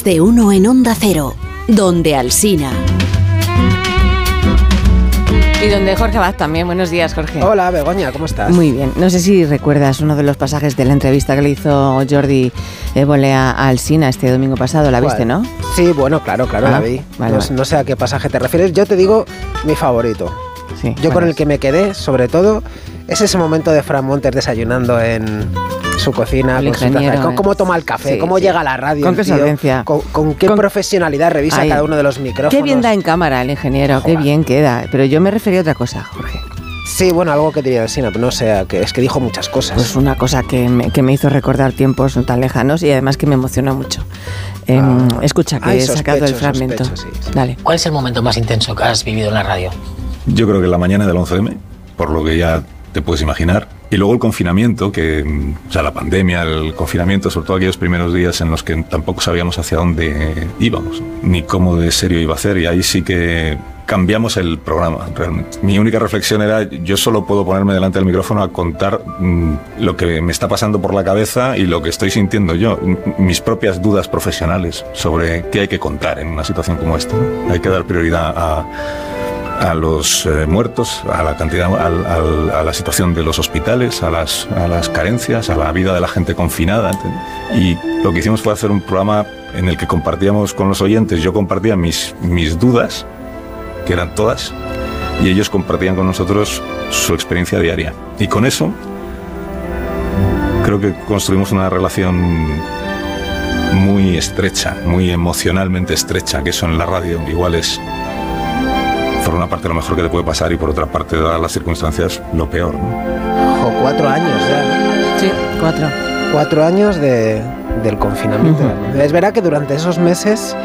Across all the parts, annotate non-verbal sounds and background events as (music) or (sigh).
Más de uno en Onda Cero, donde Alsina. Y donde Jorge Abad también. Buenos días, Jorge. Hola, Begoña, ¿cómo estás? Muy bien. No sé si recuerdas uno de los pasajes de la entrevista que le hizo Jordi Évole a Alsina este domingo pasado. ¿La viste, no? Sí, bueno, claro, claro, Ah, la vi. vale, no, vale. no sé a qué pasaje te refieres. Yo te digo mi favorito. Sí. Yo con ¿cuál el es? que me quedé, sobre todo, es ese momento de Fran Montes desayunando en su cocina, El con su taza, ingeniero, con eh. cómo toma el café, Sí, cómo sí. llega a la radio, Con qué tío, solvencia. con, con qué Con- profesionalidad revisa Ahí. cada uno de los micrófonos. Qué bien da en cámara el ingeniero, qué bien queda. Pero yo me refería a otra cosa, Jorge. Sí, bueno, algo que diría el Sina, pero no sé, que es que dijo muchas cosas. Pues una cosa que me, que me hizo recordar tiempos no tan lejanos y además que me emocionó mucho. Em, Ah. escucha, que Ay, he sacado el fragmento. sospecho, sí, sí. Dale. ¿Cuál es el momento más intenso que has vivido en la radio? Yo creo que la mañana del 11M, por lo que ya te puedes imaginar. Y luego el confinamiento, que, o sea, la pandemia, el confinamiento, sobre todo aquellos primeros días en los que tampoco sabíamos hacia dónde íbamos, ni cómo de serio iba a ser. Y ahí sí que cambiamos el programa, realmente. Mi única reflexión era, yo solo puedo ponerme delante del micrófono a contar mm, lo que me está pasando por la cabeza y lo que estoy sintiendo yo, mis propias dudas profesionales sobre qué hay que contar en una situación como esta. Hay que dar prioridad a a los eh, muertos, a la cantidad, al- a la situación de los hospitales, a las, a las carencias, a la vida de la gente confinada. Y lo que hicimos fue hacer un programa en el que compartíamos con los oyentes, yo compartía mis, mis dudas, que eran todas, y ellos compartían con nosotros su experiencia diaria. Y con eso creo que construimos una relación muy estrecha, muy emocionalmente estrecha, que eso en la radio igual es por una parte lo mejor que te puede pasar y por otra parte, dadas las circunstancias, lo peor. ¿no? Ojo, cuatro años ya. Sí, cuatro. Cuatro años de, del confinamiento. Es verdad que durante esos meses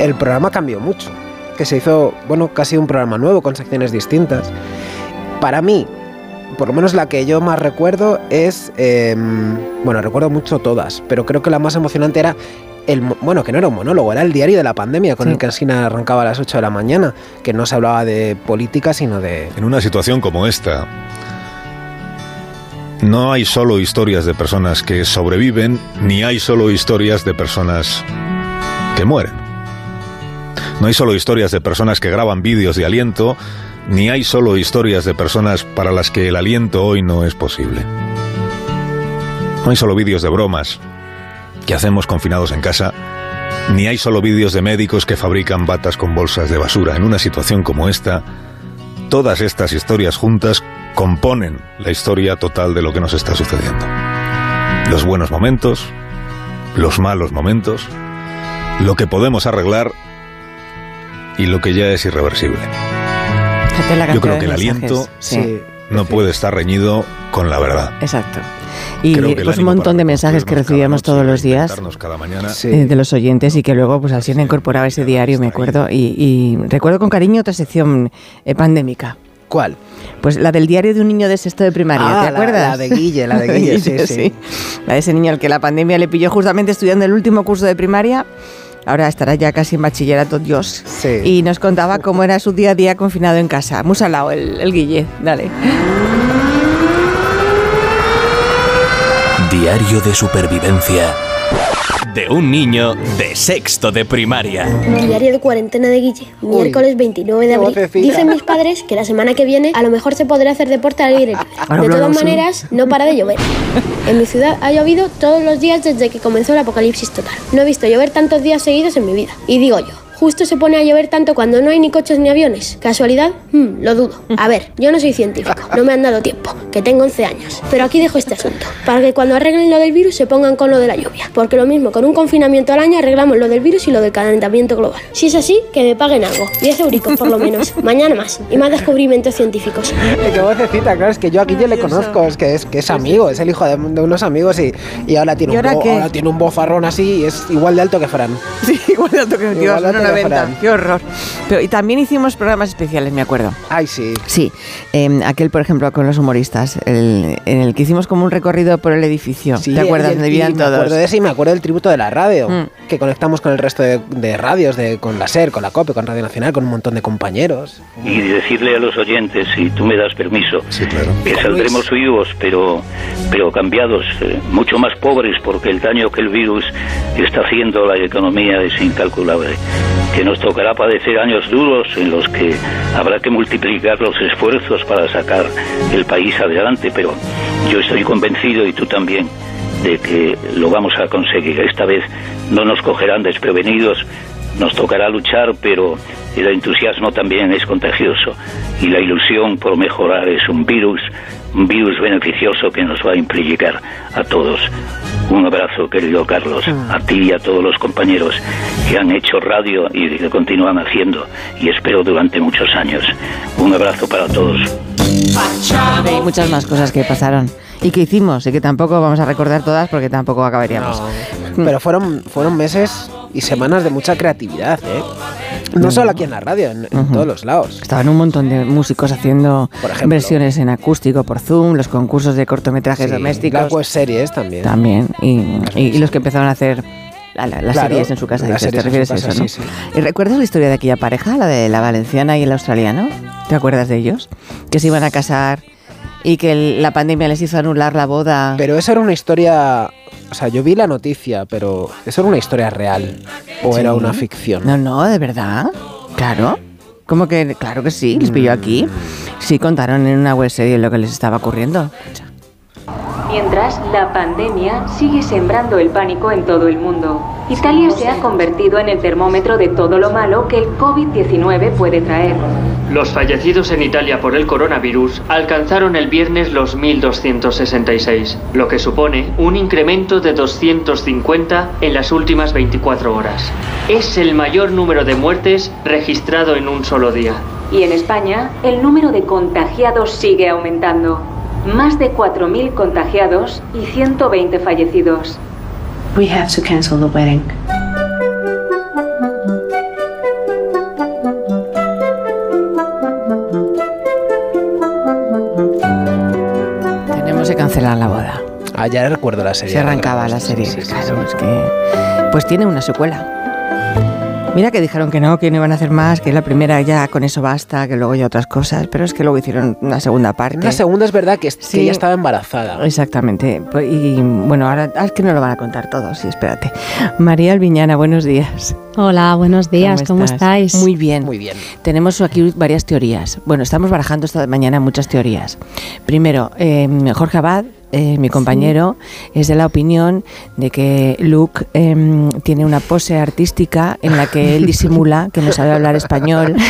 el programa cambió mucho. Que se hizo, bueno, casi un programa nuevo con secciones distintas. Para mí, por lo menos la que yo más recuerdo es. eh, bueno, recuerdo mucho todas, pero creo que la más emocionante era. El, bueno, que no era un monólogo, era el diario de la pandemia con Sí. el que Alsina arrancaba a las 8 de la mañana, que no se hablaba de política, sino de, En una situación como esta, no hay solo historias de personas que sobreviven, ni hay solo historias de personas que mueren. No hay solo historias de personas que graban vídeos de aliento, ni hay solo historias de personas para las que el aliento hoy no es posible. No hay solo vídeos de bromas que hacemos confinados en casa, ni hay solo vídeos de médicos que fabrican batas con bolsas de basura. En una situación como esta, todas estas historias juntas componen la historia total de lo que nos está sucediendo. Los buenos momentos, los malos momentos, lo que podemos arreglar y lo que ya es irreversible. Yo creo que el aliento sí, No puede estar reñido con la verdad. exacto. Y pues un montón de mensajes que recibíamos todos los días cada mañana Sí. eh, de los oyentes y que luego pues Alsina incorporaba ese diario, me acuerdo. Y, y recuerdo con cariño otra sección eh, pandémica. ¿Cuál? Pues la del diario de un niño de sexto de primaria, Ah, ¿te la- acuerdas? la de Guille, la de (laughs) Guille, sí, sí. La de ese niño al que la pandemia le pilló justamente estudiando el último curso de primaria. Ahora estará ya casi en bachillerato, Dios. Sí. Y nos contaba cómo era su día a día confinado en casa. Muy salado el, el Guille, dale. Diario de supervivencia de un niño de sexto de primaria. Diario de cuarentena de Guille, Uy, miércoles 29 de abril. vocecita. Dicen mis padres que la semana que viene a lo mejor se podrá hacer deporte al aire libre. De todas maneras, no para de llover. En mi ciudad ha llovido todos los días desde que comenzó el apocalipsis total. No he visto llover tantos días seguidos en mi vida. Y digo yo, justo se pone a llover tanto cuando no hay ni coches ni aviones. ¿Casualidad? Hmm, lo dudo. A ver, yo no soy científico, no me han dado tiempo, que tengo 11 años. Pero aquí dejo este asunto, para que cuando arreglen lo del virus se pongan con lo de la lluvia. Porque lo mismo, con un confinamiento al año arreglamos lo del virus y lo del calentamiento global. Si es así, que me paguen algo, 10 euricos por lo menos. (laughs) Mañana más, y más descubrimientos científicos. Qué vocecita, claro, es que yo a Guille le conozco, es que es, que es amigo, es el hijo de, de unos amigos y, y ahora, tiene ¿Y un ahora bo- ahora tiene un bozarrón así y es igual de alto que Fran. (laughs) Sí, igual de alto que Igual que 1,90. Fran. Qué horror. Pero, y también hicimos programas especiales, me acuerdo. Ay, sí. Sí, eh, aquel, por ejemplo, con los humoristas, el- en el que hicimos como un recorrido por el edificio. sí ¿Te acuerdas? Donde vivían me todos. acuerdo de ese y me acuerdo del tributo de la radio. Mm. Que conectamos con el resto de, de radios, de, con la SER, con la COPE, con Radio Nacional, con un montón de compañeros. y decirle a los oyentes, si tú me das permiso, que saldremos vivos, pero, pero cambiados, eh, mucho más pobres, porque el daño que el virus está haciendo a la economía es incalculable. Que nos tocará padecer años duros en los que habrá que multiplicar los esfuerzos para sacar el país adelante, pero yo estoy convencido, y tú también, de que lo vamos a conseguir. Esta vez no nos cogerán desprevenidos, nos tocará luchar, pero el entusiasmo también es contagioso y la ilusión por mejorar es un virus, un virus beneficioso que nos va a implicar a todos. Un abrazo, querido Carlos, a ti y a todos los compañeros que han hecho radio y que continúan haciendo, y espero durante muchos años. Un abrazo para todos. Hay muchas más cosas que pasaron y que hicimos y que tampoco vamos a recordar todas porque tampoco acabaríamos. Pero fueron, fueron meses y semanas de mucha creatividad, ¿eh? No solo aquí en la radio, en, en todos los lados. Estaban un montón de músicos haciendo ejemplo. versiones en acústico por Zoom, los concursos de cortometrajes Sí, domésticos. Las series también. También. Y, y- y los que empezaron a hacer la- la- las Claro, series en su casa. dices, ¿Te refieres a eso, no? sí, sí. ¿Y recuerdas la historia de aquella pareja, la de la valenciana y el australiano? ¿Te acuerdas de ellos? Que se iban a casar y que el- la pandemia les hizo anular la boda. Pero eso era una historia. O sea, yo vi la noticia, pero ¿eso era una historia real? ¿O Sí. era una ficción? No, no, de verdad. Claro. ¿Cómo que? Claro que sí, les pilló aquí. Sí, contaron en una web serie lo que les estaba ocurriendo. Mientras, la pandemia sigue sembrando el pánico en todo el mundo. Italia se ha convertido en el termómetro de todo lo malo que el COVID-19 puede traer. Los fallecidos en Italia por el coronavirus alcanzaron el viernes los 1.266, lo que supone un incremento de 250 en las últimas 24 horas. Es el mayor número de muertes registrado en un solo día. Y en España, el número de contagiados sigue aumentando. Más de 4.000 contagiados y 120 fallecidos. We have to cancel the wedding. Tenemos que cancelar la boda. Ah, ya recuerdo la serie. Se arrancaba la serie. claro, es que. Pues tiene una secuela. Mira que dijeron que no, que no iban a hacer más, que la primera ya con eso basta, que luego ya otras cosas, pero es que luego hicieron una segunda parte. Una segunda es verdad que, Sí. ella estaba embarazada. Exactamente. Pues, Y bueno, ahora ah, es que no lo van a contar todos, sí, espérate. María Albiñana, buenos días. Hola, buenos días, ¿cómo, estáis? Muy bien. Muy bien. Tenemos aquí varias teorías. Bueno, estamos barajando esta mañana muchas teorías. Primero, eh, Jorge Abad, eh, mi compañero, es de la opinión de que Luke eh, tiene una pose artística en la que él (laughs) disimula que no sabe hablar español. (laughs)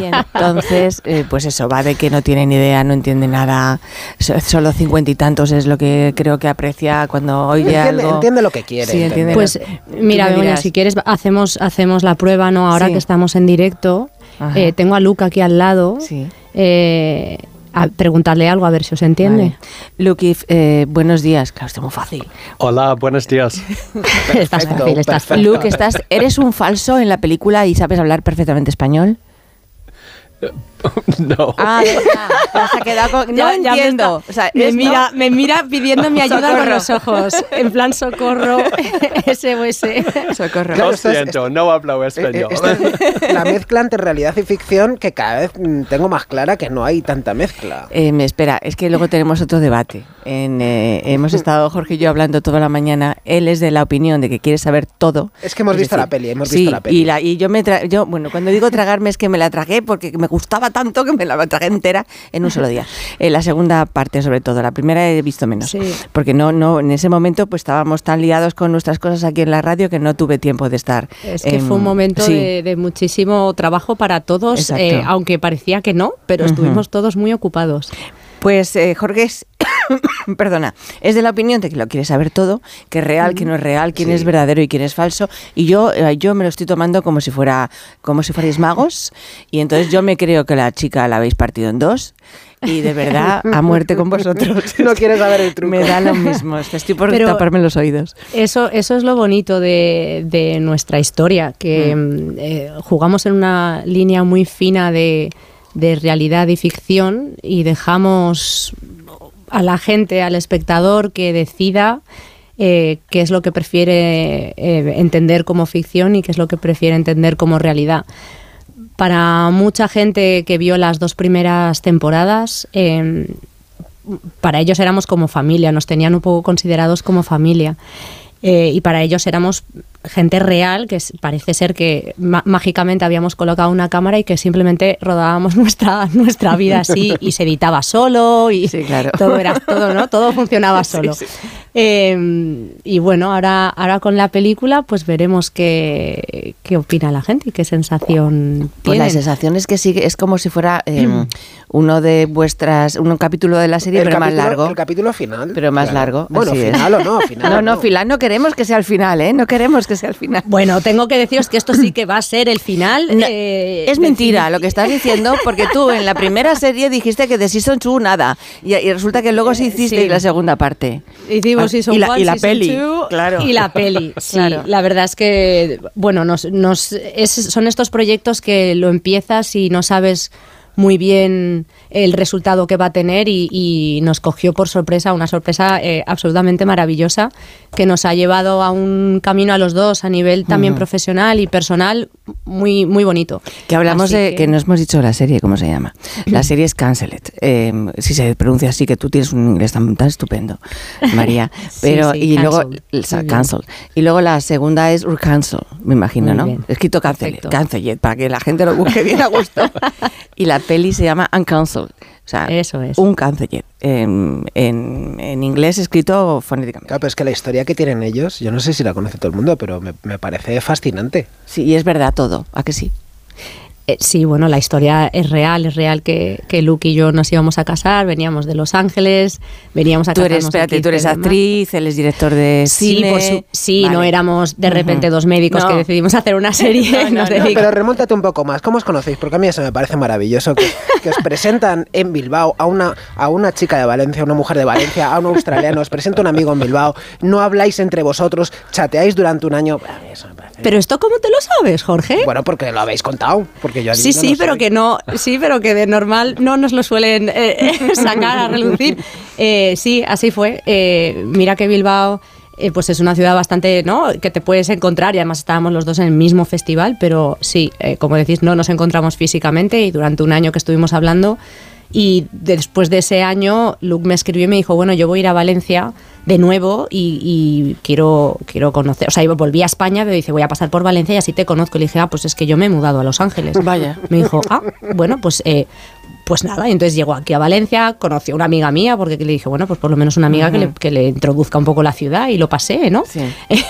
Y entonces, eh, pues eso, va de que no tiene ni idea, no entiende nada. So- Solo cincuenta y tantos es lo que creo que aprecia cuando oye Entiende, algo. entiende lo que quiere. Sí, entiende Pues mira, Begoña, si quieres hacemos, hacemos la prueba, ¿no? Ahora Sí. que estamos en directo, eh, tengo a Luca aquí al lado. Sí. Eh, a preguntarle algo a ver si os entiende. Vale. Luke, eh, buenos días. Claro, está muy fácil. Hola, buenos días. (laughs) estás fácil, estás fácil. Luke, estás, ¿eres un falso en la película y sabes hablar perfectamente español? (laughs) No. Ah, verdad. Te has quedado con- No Ya- ya me entiendo. está- O sea, me, mira, me mira pidiéndome ayuda con Socorro. los ojos. En plan, socorro, (laughs) SOS. Socorro. Claro, Lo esto es- siento, no hablo Eh, español. eh, esta es la mezcla entre realidad y ficción que cada vez mm, tengo más clara que no hay tanta mezcla. Eh, me espera, es que luego tenemos otro debate. En, eh, hemos estado Jorge y yo hablando toda la mañana. Él es de la opinión de que quiere saber todo. Es que hemos visto la peli, hemos sí, visto la peli. Y, la, y yo me tra- yo bueno cuando digo tragarme es que me la tragué porque me gustaba tanto que me la tragué entera en un solo día. Eh, la segunda parte sobre todo, la primera he visto menos, Sí. porque no no en ese momento pues estábamos tan liados con nuestras cosas aquí en la radio que no tuve tiempo de estar. Es que fue un momento sí. de, de muchísimo trabajo para todos, eh, aunque parecía que no, pero estuvimos todos muy ocupados. Pues eh, Jorge (coughs) perdona, es de la opinión de que lo quiere saber todo, que es real, que no es real, quién es verdadero y quién es falso. Y yo, eh, yo me lo estoy tomando como si fuera, como si fuerais magos. Y entonces yo me creo que la chica la habéis partido en dos. Y de verdad, a muerte con vosotros. (laughs) No quieres saber el truco. Me da lo mismo. Estoy por Pero- taparme los oídos. Eso, eso es lo bonito de, de nuestra historia, que mm, eh, jugamos en una línea muy fina de, de realidad y ficción y dejamos a la gente, al espectador, que decida eh, qué es lo que prefiere eh, entender como ficción y qué es lo que prefiere entender como realidad. Para mucha gente que vio las dos primeras temporadas, em, para ellos éramos como familia, nos tenían un poco considerados como familia. Eh, y para ellos éramos gente real, que parece ser que mágicamente habíamos colocado una cámara y que simplemente rodábamos (laughs) nuestra, nuestra vida así y se editaba solo y (laughs) todo era todo, ¿no? Todo funcionaba solo. Em, y bueno, ahora, ahora con la película, pues veremos qué, qué opina la gente y qué sensación Pues la sensación es que sigue, es como si fuera em, uno de vuestras, un capítulo de la serie, pero más largo. El capítulo final. Pero más largo. Bueno, final o no, (laughs) final. No, no, final no queremos que sea el final, ¿eh? No queremos que sea el final. Bueno, tengo que deciros que esto sí que va a ser el final. Eh, es mentira lo que estás diciendo, porque tú en la primera serie dijiste que de Season 2 nada. Y, resulta que luego sí hiciste la segunda parte. Hicimos Season y la, 1, y la Season peli. 2 claro. y la peli. (laughs) Sí, la verdad es que, bueno, nos, nos, es, son estos proyectos que lo empiezas y no sabes muy bien el resultado que va a tener y, nos cogió por sorpresa, una sorpresa eh, absolutamente maravillosa que nos ha llevado a un camino a los dos a nivel también profesional y personal muy, muy bonito. Que hablamos de, que... no hemos dicho la serie, ¿cómo se llama? La (clears throat) serie es Cancelled. Em, si se pronuncia así, que tú tienes un inglés tan, estupendo, María. (laughs) Pero, y luego, cancel. Y luego la segunda es Urcancel, me imagino, ¿no? Escrito Cancelled, Cancelled, para que la gente lo busque bien a gusto. (laughs) y la peli se llama Uncancelled. O sea, Eso es. un cáncer en, en, inglés escrito fonéticamente. Claro, pero es que la historia que tienen ellos, yo no sé si la conoce todo el mundo, pero me, me parece fascinante. Sí, y es verdad todo, ¿a que sí? Eh, sí, bueno, la historia es real, es real que, que, Luke y yo nos íbamos a casar, veníamos de Los Ángeles, veníamos a tú eres, espérate, tú eres actriz, él es director de cine. Sí, sí no éramos de repente dos médicos que decidimos hacer una (laughs) serie. no, (laughs) pero remóntate un poco más, ¿cómo os conocéis? Porque a mí eso me parece maravilloso, que, que, os presentan en Bilbao a una, a una chica de Valencia, a una mujer de Valencia, a un australiano, os presenta un amigo en Bilbao, no habláis entre vosotros, chateáis durante un año. Eso me parece... Pero esto cómo te lo sabes, Jorge? Bueno, porque lo habéis contado, porque yo Sí, sí, pero que no, sí, pero que de normal no nos lo suelen eh, (laughs) sacar a relucir. Eh, sí, así fue. Eh, mira que Bilbao. pues es una ciudad bastante, ¿no? Que te puedes encontrar y además estábamos los dos en el mismo festival, pero sí, como decís, no nos encontramos físicamente y durante un año que estuvimos hablando y después de ese año Luke me escribió y me dijo, bueno, yo voy a ir a Valencia de nuevo y, quiero, quiero conocer, o sea, volví a España, pero dice, voy a pasar por Valencia y así te conozco. Le dije, ah, pues es que yo me he mudado a Los Ángeles. Vaya. Me dijo, ah, bueno, pues... Eh, pues nada, y entonces llegó aquí a Valencia, conoció a una amiga mía, porque le dije, bueno, pues por lo menos una amiga que, le, que, le, introduzca un poco la ciudad y lo pasé, ¿no? Sí. (laughs)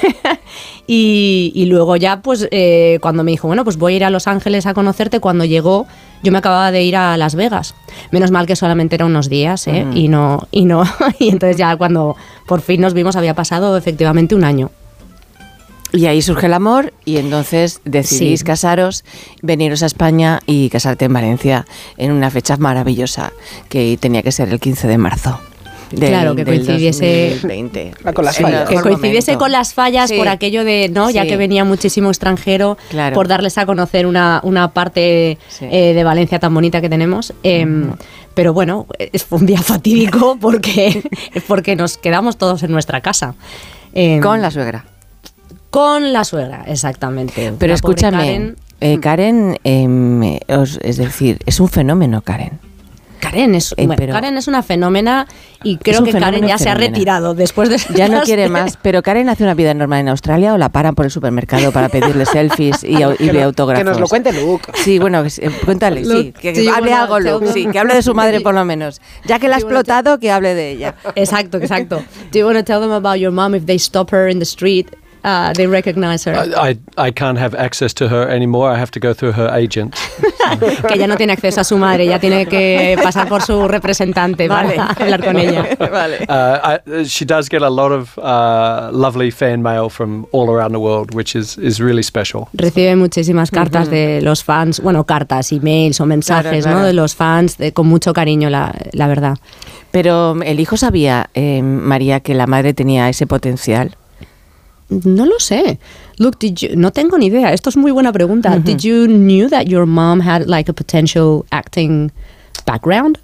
y, y, luego ya, pues eh, cuando me dijo, bueno, pues voy a ir a Los Ángeles a conocerte, cuando llegó, yo me acababa de ir a Las Vegas. Menos mal que solamente era unos días, ¿eh? Y no, y no, (laughs) y entonces ya cuando por fin nos vimos había pasado efectivamente un año. Y ahí surge el amor y entonces decidís casaros, veniros a España y casarte en Valencia en una fecha maravillosa que tenía que ser el 15 de marzo. Claro, que coincidiese, ah, con las fallas. que coincidiese con las fallas por aquello de, ¿no? Ya que venía muchísimo extranjero, por darles a conocer una, una parte eh, de Valencia tan bonita que tenemos. Em, pero bueno, fue un día fatídico (laughs) porque, porque nos quedamos todos en nuestra casa. Em, con la suegra. Con la suegra, exactamente. Pero escúchame, Karen, eh, em, es decir, es un fenómeno, Karen. Karen es, eh, Karen es una fenómena y creo que Karen ya se ha retirado después de Ya no quiere (laughs) más, pero Karen hace una vida normal en Australia o la paran por el supermercado para pedirle selfies y, y autógrafos. Que nos lo cuente Luke. Sí, bueno, eh, cuéntale, sí, que, hable algo Luke, sí, que hable de su madre por lo menos. Ya que la ha explotado, que hable de ella. (laughs) Exacto, exacto. Do you want to tell them about your mom if they stop her in the street uh, they recognize her. I, I can't have access to her anymore. I have to go through her agent. (laughs) que ya no tiene acceso a su madre, ya tiene que pasar por su representante vale. para (laughs) hablar con ella. (laughs) vale. Uh, I, she does get a lot of uh, lovely fan mail from all around the world, which is, is really special. Recibe muchísimas cartas uh -huh. de los fans, bueno, cartas, emails o mensajes, claro, claro. ¿no? De los fans, de, con mucho cariño, la, la verdad. Pero el hijo sabía, eh, María, que la madre tenía ese potencial. No lo sé. Look, did you, no tengo ni idea. Esto es muy buena pregunta. Mm -hmm. Did you knew that your mom had like a potential acting background?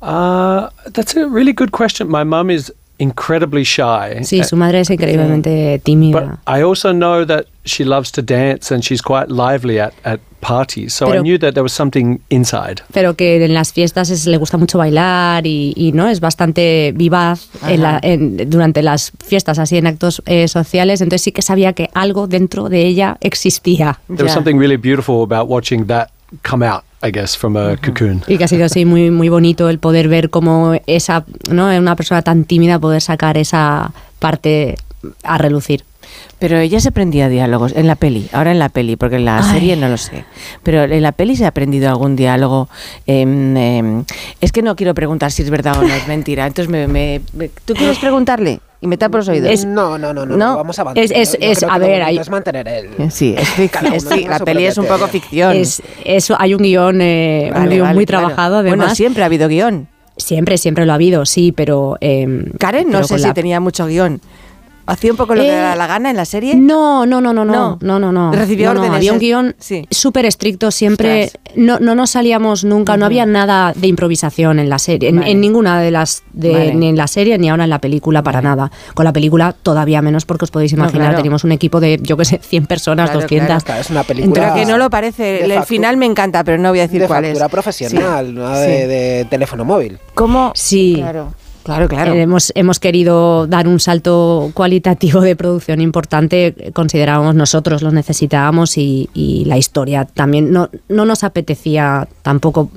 Uh, that's a really good question. My mom is incredibly shy. Sí, su madre es increíblemente tímida. But I also know that she loves to dance and she's quite lively at, at parties. So I Pero- knew that there was something inside. pero que en las fiestas es- le gusta mucho bailar y, y, no es bastante vivaz en la- en- durante las fiestas así en actos eh, sociales entonces sí que sabía que algo dentro de ella existía There was something really beautiful about watching that come out, I guess, from a cocoon. y que ha sido así muy muy bonito el poder ver cómo esa no una persona tan tímida poder sacar esa parte a relucir Pero ella se aprendía diálogos en la peli, ahora en la peli, porque en la Ay. serie no lo sé. Pero en la peli se ha aprendido algún diálogo. em, em, es que no quiero preguntar si es verdad o no es mentira. Entonces, me, me- me- ¿tú quieres preguntarle? Y me tapo los oídos. no, no, no, no, ¿No? vamos a avanzar. Es- es- Yo a ver, hay- es mantener el... Sí, es (laughs) (laughs) la peli es un poco ficción. es eso hay un guion eh, un Vale, guion vale, muy claro. trabajado además Bueno, siempre ha habido guion. siempre siempre lo ha habido sí pero em, Karen, no pero sé si la- tenía mucho guion. ¿Hacía un poco lo que Eh, le daba la gana en la serie? No, no, no, no, no, No. no, no. Recibió No, no, órdenes, Había un es- guion sí. súper estricto, siempre no, no nos salíamos nunca, no había nada de improvisación en la serie, en, Vale. en ninguna de las, de, Vale. ni en la serie ni ahora en la película para nada. Con la película todavía menos porque os podéis No, imaginar, claro. teníamos un equipo de, yo qué sé, 100 personas, Claro, 200. Claro, es una película... Pero que no lo parece. de El final me encanta, pero no voy a decir de cuál es. factura profesional, no de, Sí. de teléfono móvil. ¿Cómo? Sí. Claro, claro, claro. Eh, Hemos, hemos querido dar un salto cualitativo de producción importante, considerábamos nosotros, lo necesitábamos y, y la historia también. No, no nos apetecía tampoco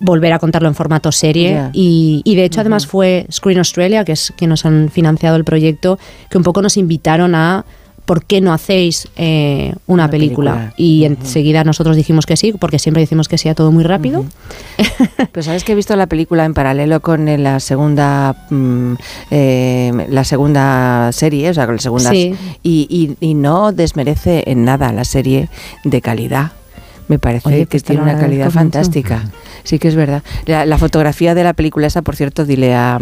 volver a contarlo en formato serie y, y de hecho además fue Screen Australia, que es quien nos han financiado el proyecto, que un poco nos invitaron a... ¿Por qué no hacéis eh, una, Una película? película. Y enseguida nosotros dijimos que sí, porque siempre decimos que sí a todo muy rápido. Pues sabes que he visto la película en paralelo con eh, la segunda mm, eh, la segunda serie, o sea, con la segunda Sí. y, y- y no desmerece en nada la serie de calidad. Me parece Oye, que pues tiene una calidad mucho. fantástica. Sí que es verdad. La, la fotografía de la película esa, por cierto, dile a,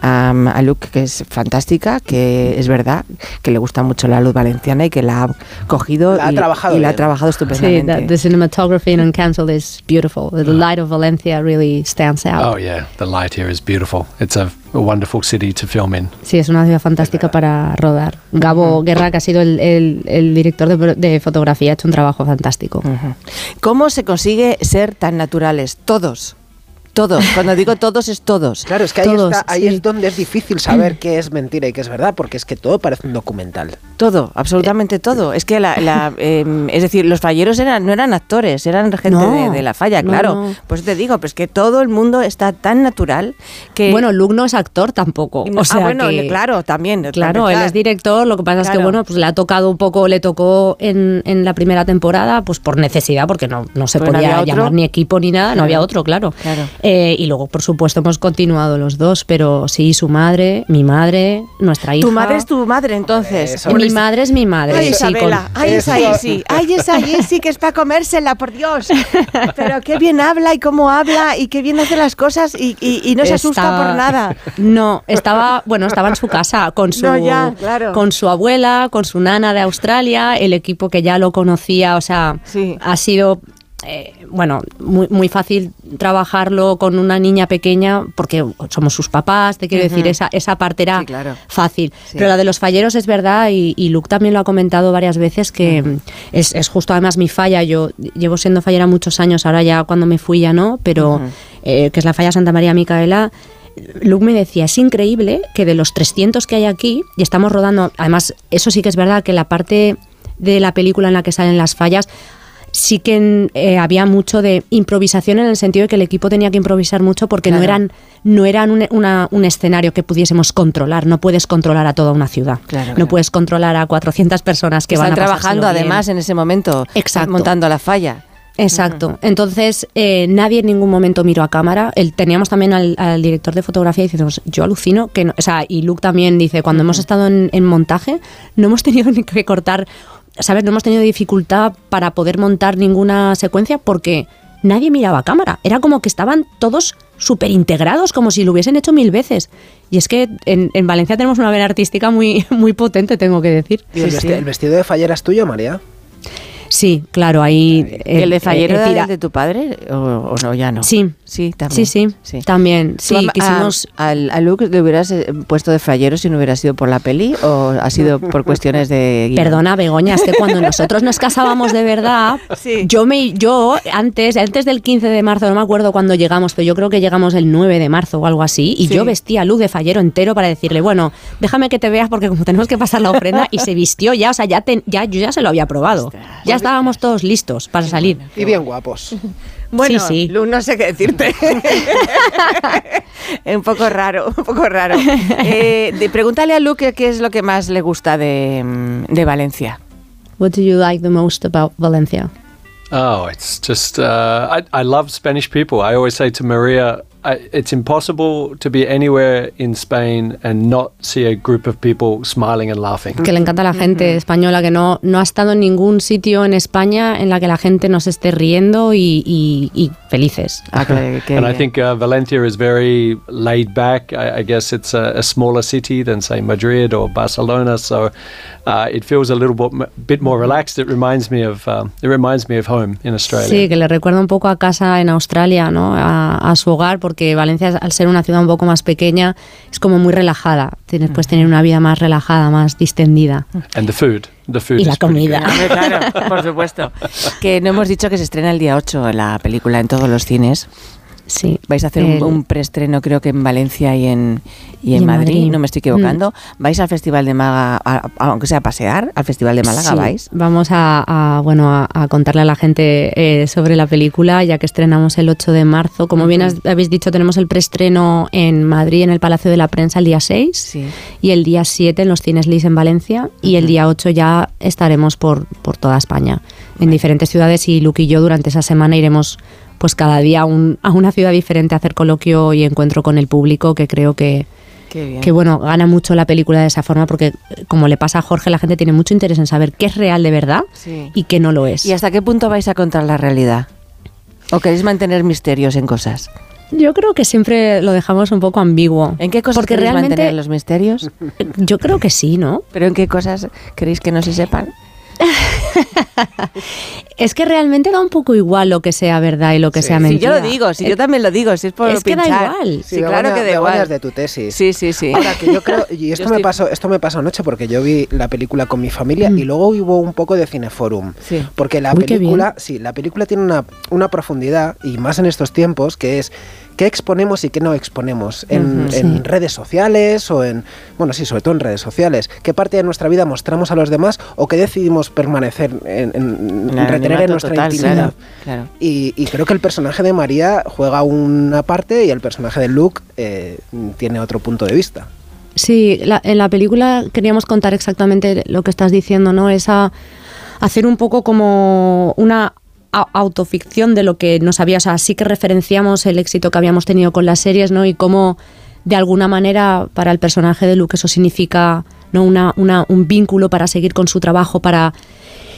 a, a Luke que es fantástica, que es verdad, que le gusta mucho la luz valenciana y que la ha cogido La ha y, trabajado y la ha trabajado Sí, estupendamente. the, the cinematography in Uncancelled is beautiful. The light of Valencia really stands out. Oh, yeah. The light here is beautiful. It's a, a wonderful city to film in. Sí, es una ciudad fantástica para rodar. Gabo Guerra, que ha sido el, el- el director de, de fotografía, ha hecho un trabajo fantástico. ¿Cómo se consigue ser tan naturales? Todos. Todos. Cuando digo todos es todos. Claro, es que ahí, Todos, está, ahí sí. es donde es difícil saber qué es mentira y qué es verdad, porque es que todo parece un documental. Todo, absolutamente todo. Es que la, la, (laughs) eh, es decir, los falleros eran, no eran actores, eran gente No, de, de la falla, no, claro. no. Pues te digo, pues que todo el mundo está tan natural que Bueno, Luke no es actor tampoco. O sea ah, bueno, que- claro, también. Claro, él es director, lo que pasa es que bueno, pues le ha tocado un poco, le tocó en, en la primera temporada, pues por necesidad, porque no, no se no podía llamar ni equipo ni nada, no había otro, claro. Claro. Eh, y luego, por supuesto, hemos continuado los dos, pero sí, su madre, mi madre, nuestra hija. Tu madre es tu madre, entonces. Eso. Mi madre es mi madre. Ay, sí, Isabela, con- ay, esa. Isi, ay, esa Isi, que es para comérsela, por Dios. Pero qué bien habla y cómo habla y qué bien hace las cosas y, y- y no se asusta Estaba- por nada. No, estaba, bueno, estaba en su casa con su, No, ya, claro. con su abuela, con su nana de Australia, el equipo que ya lo conocía, o sea, Sí. ha sido eh, bueno, muy, muy fácil trabajarlo con una niña pequeña porque somos sus papás, te quiero decir, esa, esa parte era Sí, claro. fácil. Sí. Pero la de los falleros es verdad y, y Luke también lo ha comentado varias veces que es, es justo además mi falla. Yo llevo siendo fallera muchos años, ahora ya cuando me fui ya no, pero eh, que es la falla Santa María Micaela. Luke me decía, es increíble que de los 300 que hay aquí, y estamos rodando, además, eso sí que es verdad que la parte de la película en la que salen las fallas, sí que eh, había mucho de improvisación en el sentido de que el equipo tenía que improvisar mucho porque no eran, no eran un, una- un escenario que pudiésemos controlar. No puedes controlar a toda una ciudad. Claro, no claro. puedes controlar a 400 personas que Están van a trabajando bien. además en ese momento, Exacto. montando la falla. Exacto. Entonces, eh, nadie en ningún momento miró a cámara. El, teníamos también al, al director de fotografía y decimos, yo alucino que no. O sea, y Luke también dice, cuando hemos estado en, en montaje, no hemos tenido (laughs) ni que cortar, ¿sabes? No hemos tenido dificultad para poder montar ninguna secuencia porque nadie miraba a cámara. Era como que estaban todos súper integrados, como si lo hubiesen hecho mil veces. Y es que en, en Valencia tenemos una vena artística muy, (laughs) muy potente, tengo que decir. ¿Y el, Sí, vesti- sí. el vestido de fallera es tuyo, María? Sí, claro, ahí... ¿El de Fallero eh, era tira- de tu padre o, o no? Ya no. Sí, Sí, también. Sí, sí, también. Sí, ¿Tú a- quisimos... a, al- a Luke le hubieras eh, puesto de frayero si no hubiera sido por la peli o ha sido por cuestiones de guion? Perdona, Begoña, es que cuando nosotros nos casábamos de verdad, (laughs) yo me yo antes antes del 15 de marzo, no me acuerdo cuándo llegamos, pero yo creo que llegamos el 9 de marzo o algo así, y Sí. yo vestía a Luz de fallero entero para decirle, bueno, déjame que te veas porque como tenemos que pasar la ofrenda, y se vistió ya, o sea, ya, ten- ya yo ya se lo había probado. Ya estábamos todos listos para salir. Y bien guapos. (laughs) Bueno, Sí, sí. Lu, no sé qué decirte. (laughs) un poco raro, un poco raro. (laughs) Eh, de- pregúntale a Luke qué es lo que más le gusta de, de Valencia. What do you like the most about Valencia? Oh, it's just, uh, I, I love Spanish people. I always say to Maria, I, it's impossible to be anywhere in Spain and not see a group of people smiling and laughing. Que le encanta a la gente española, que no, no ha estado en ningún sitio en España en la que la gente nos esté riendo y, y- y felices. Ah, que- que and I think uh, Valencia is very laid back. I, I guess it's a, a smaller city than, say, Madrid or Barcelona, so uh, it feels a little bit, bit more relaxed. It reminds me of um, it reminds me of home in Australia. Sí, que le recuerda un poco a casa en Australia, ¿no? A, a su hogar, porque Valencia, al ser una ciudad un poco más pequeña, es como muy relajada. Tienes, puedes tener una vida más relajada, más distendida. And the food, the food. Y la comida. claro, por supuesto. Que no hemos dicho que se estrena el día 8 la película en todos los cines. Sí. Vais a hacer un, El- un preestreno, creo que en Valencia y en, y en, Y en Madrid, Madrid. no me estoy equivocando. ¿Vais al Festival de Málaga, aunque sea a pasear, al Festival de Málaga Sí, vais? Vamos a, a, bueno, a, a contarle a la gente eh, sobre la película, ya que estrenamos el 8 de marzo. Como bien has- habéis dicho, tenemos el preestreno en Madrid, en el Palacio de la Prensa, el día 6. Y el día 7 en los Cines Lis en Valencia. Y el día 8 ya estaremos por, por toda España, en diferentes ciudades. Y Luke y yo durante esa semana iremos pues cada día a, un- a una ciudad diferente a hacer coloquio y encuentro con el público, que creo que, que bueno, gana mucho la película de esa forma porque como le pasa a Jorge, la gente tiene mucho interés en saber qué es real de verdad Sí. y qué no lo es. ¿Y hasta qué punto vais a contar la realidad? ¿O queréis mantener misterios en cosas? Yo creo que siempre lo dejamos un poco ambiguo. ¿En qué cosas Porque queréis realmente mantener los misterios? yo creo que sí, ¿no? ¿Pero en qué cosas queréis que no se sepan? (laughs) Es que realmente da un poco igual lo que sea verdad y lo que sea Si mentira. yo lo digo, si yo también lo digo, si es por Es que da pinchar. igual. Sí, claro Begoña- que da igual. de tu tesis. Sí, sí, sí. Ahora que yo (laughs) creo, y Yo esto estoy- me pasó, esto me pasó anoche porque yo vi la película con mi familia Mm. y luego hubo un poco de cineforum. Sí. Porque la Uy, película, sí, la película tiene una, una profundidad, y más en estos tiempos, que es qué exponemos y qué no exponemos en, Ujú, en sí. redes sociales o en, bueno, sí, sobre todo en redes sociales. ¿Qué parte de nuestra vida mostramos a los demás o qué decidimos permanecer en, retener en nuestra total, intimidad? claro, claro. Y, y creo que el personaje de María juega una parte y el personaje de Luke eh, tiene otro punto de vista. Sí, la- en la película queríamos contar exactamente lo que estás diciendo, ¿no? Esa hacer un poco como una autoficción de lo que nos había, o sea, sí que referenciamos el éxito que habíamos tenido con las series, ¿no? Y cómo de alguna manera para el personaje de Luke eso significa ¿no? una, un vínculo para seguir con su trabajo, para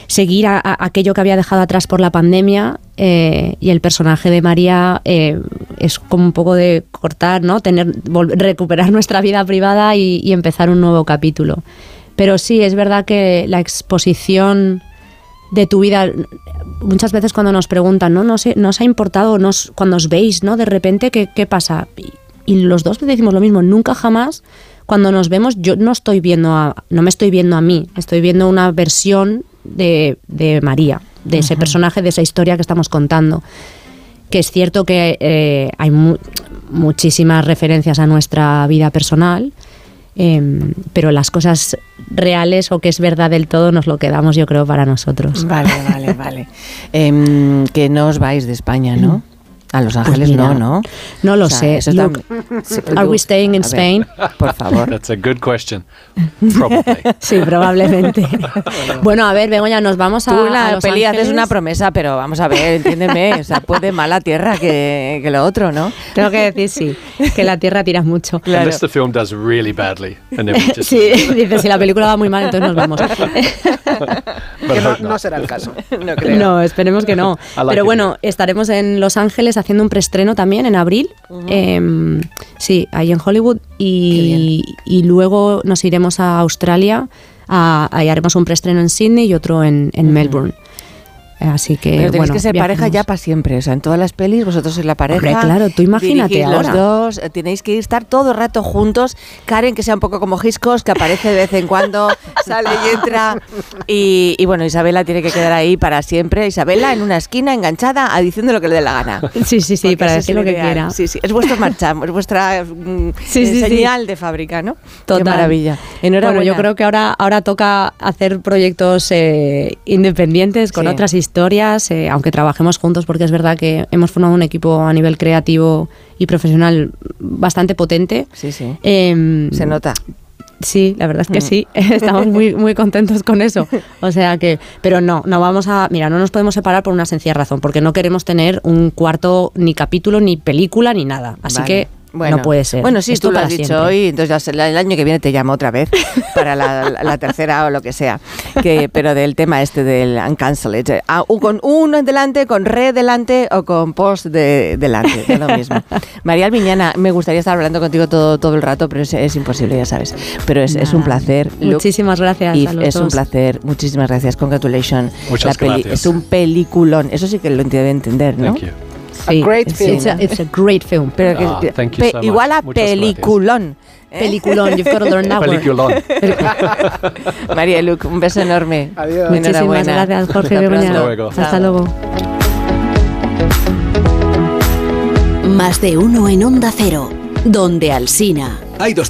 seguir aquello que había dejado atrás por la pandemia eh, y el personaje de María eh, es como un poco de cortar, ¿no? Tener, recuperar nuestra vida privada y empezar un nuevo capítulo. Pero sí, es verdad que la exposición de tu vida, muchas veces cuando nos preguntan, ¿no? ¿Nos, nos ha importado nos, cuando os veis, ¿no? De repente, ¿qué, qué pasa? Y, y los dos decimos lo mismo, nunca jamás cuando nos vemos yo no estoy viendo a, no me estoy viendo a mí, estoy viendo una versión de, de María, de ese personaje, de esa historia que estamos contando. Que es cierto que eh, hay mu- muchísimas referencias a nuestra vida personal, em, pero las cosas reales o que es verdad del todo nos lo quedamos yo creo para nosotros. Vale, vale, vale. Em, que no os vais de España, ¿no? (laughs) A Los Pues Ángeles mira, no, ¿no? No lo O sea, sé. eso tam- (laughs) Sí, are we Luke, staying in ver, Spain? Por favor. (laughs) That's a good question. Probably. (laughs) Sí, probablemente. bueno, a ver, Begoña, nos vamos a. Tú en a la Los peli haces Ángeles. una promesa, pero vamos a ver, entiéndeme, o sea, puede más la tierra que, que lo otro, ¿no? Tengo que decir sí, que la tierra tira mucho. Unless the film does really badly. And then we just, Sí, dice, si la película va muy mal, entonces nos vamos. Que no, no será el caso. No creo. No, esperemos que no. Like Pero it. bueno, estaremos en Los Ángeles haciendo un preestreno también en abril. Em, sí, ahí en Hollywood. Y, y luego nos iremos a Australia. A, ahí haremos un preestreno en Sydney y otro en, en Melbourne. Así que, Pero tenéis bueno, que ser pareja ya para siempre. O sea, en todas las pelis vosotros sois la pareja. Hombre, claro, tú imagínate dirigís los ahora. dos, eh, tenéis que estar todo el rato juntos. Karen, que sea un poco como Giscos, que aparece de vez en cuando, (laughs) sale y entra. Y, y bueno, Isabela tiene que quedar ahí para siempre. Isabela en una esquina, enganchada, a diciendo lo que le dé la gana. Sí, sí, sí, Porque para decir lo que quiera. Sí, sí, es vuestro marcha, es vuestra mm, Sí, eh, sí, sí. señal de fábrica, ¿no? Total. Qué maravilla. Enhorabuena. Bueno, yo creo que ahora, ahora toca hacer proyectos eh, independientes con otras historias, eh, aunque trabajemos juntos, porque es verdad que hemos formado un equipo a nivel creativo y profesional bastante potente. Sí, sí. Em, Se nota. Sí, la verdad es que Mm. sí. (laughs) Estamos muy, muy contentos con eso. O sea que, pero no, no vamos a, mira, no nos podemos separar por una sencilla razón, porque no queremos tener un cuarto ni capítulo, ni película, ni nada. Así Vale. que Bueno. no puede ser. Bueno, sí, Esto tú lo has dicho siempre. hoy, entonces el año que viene te llamo otra vez (laughs) para la, la- la tercera o lo que sea. Que, pero del tema este del uncancelled. eh, ah, con uno delante, con re delante o con post de, delante, da lo mismo. (laughs) María Almiñana, me gustaría estar hablando contigo todo, todo el rato, pero es, es imposible, ya sabes. Pero es, es un placer. Luke. Muchísimas gracias a los es un placer. Muchísimas gracias. Congratulations. Muchas La gracias. Es un peliculón. Eso sí que lo debe entender, ¿no? Thank you. Sí, great it's, film. It's a, it's a great film. Pero que- Ah, thank you so much. igual a Muchas peliculón. ¿eh? Peliculón, you've got to learn that word. Peliculón. (laughs) María Luc, un beso enorme. Adiós. Muchísimas gracias, Jorge Hasta Begoña. pronto. luego. Hasta luego. Más de uno en Onda Cero, donde Alsina. Hay dos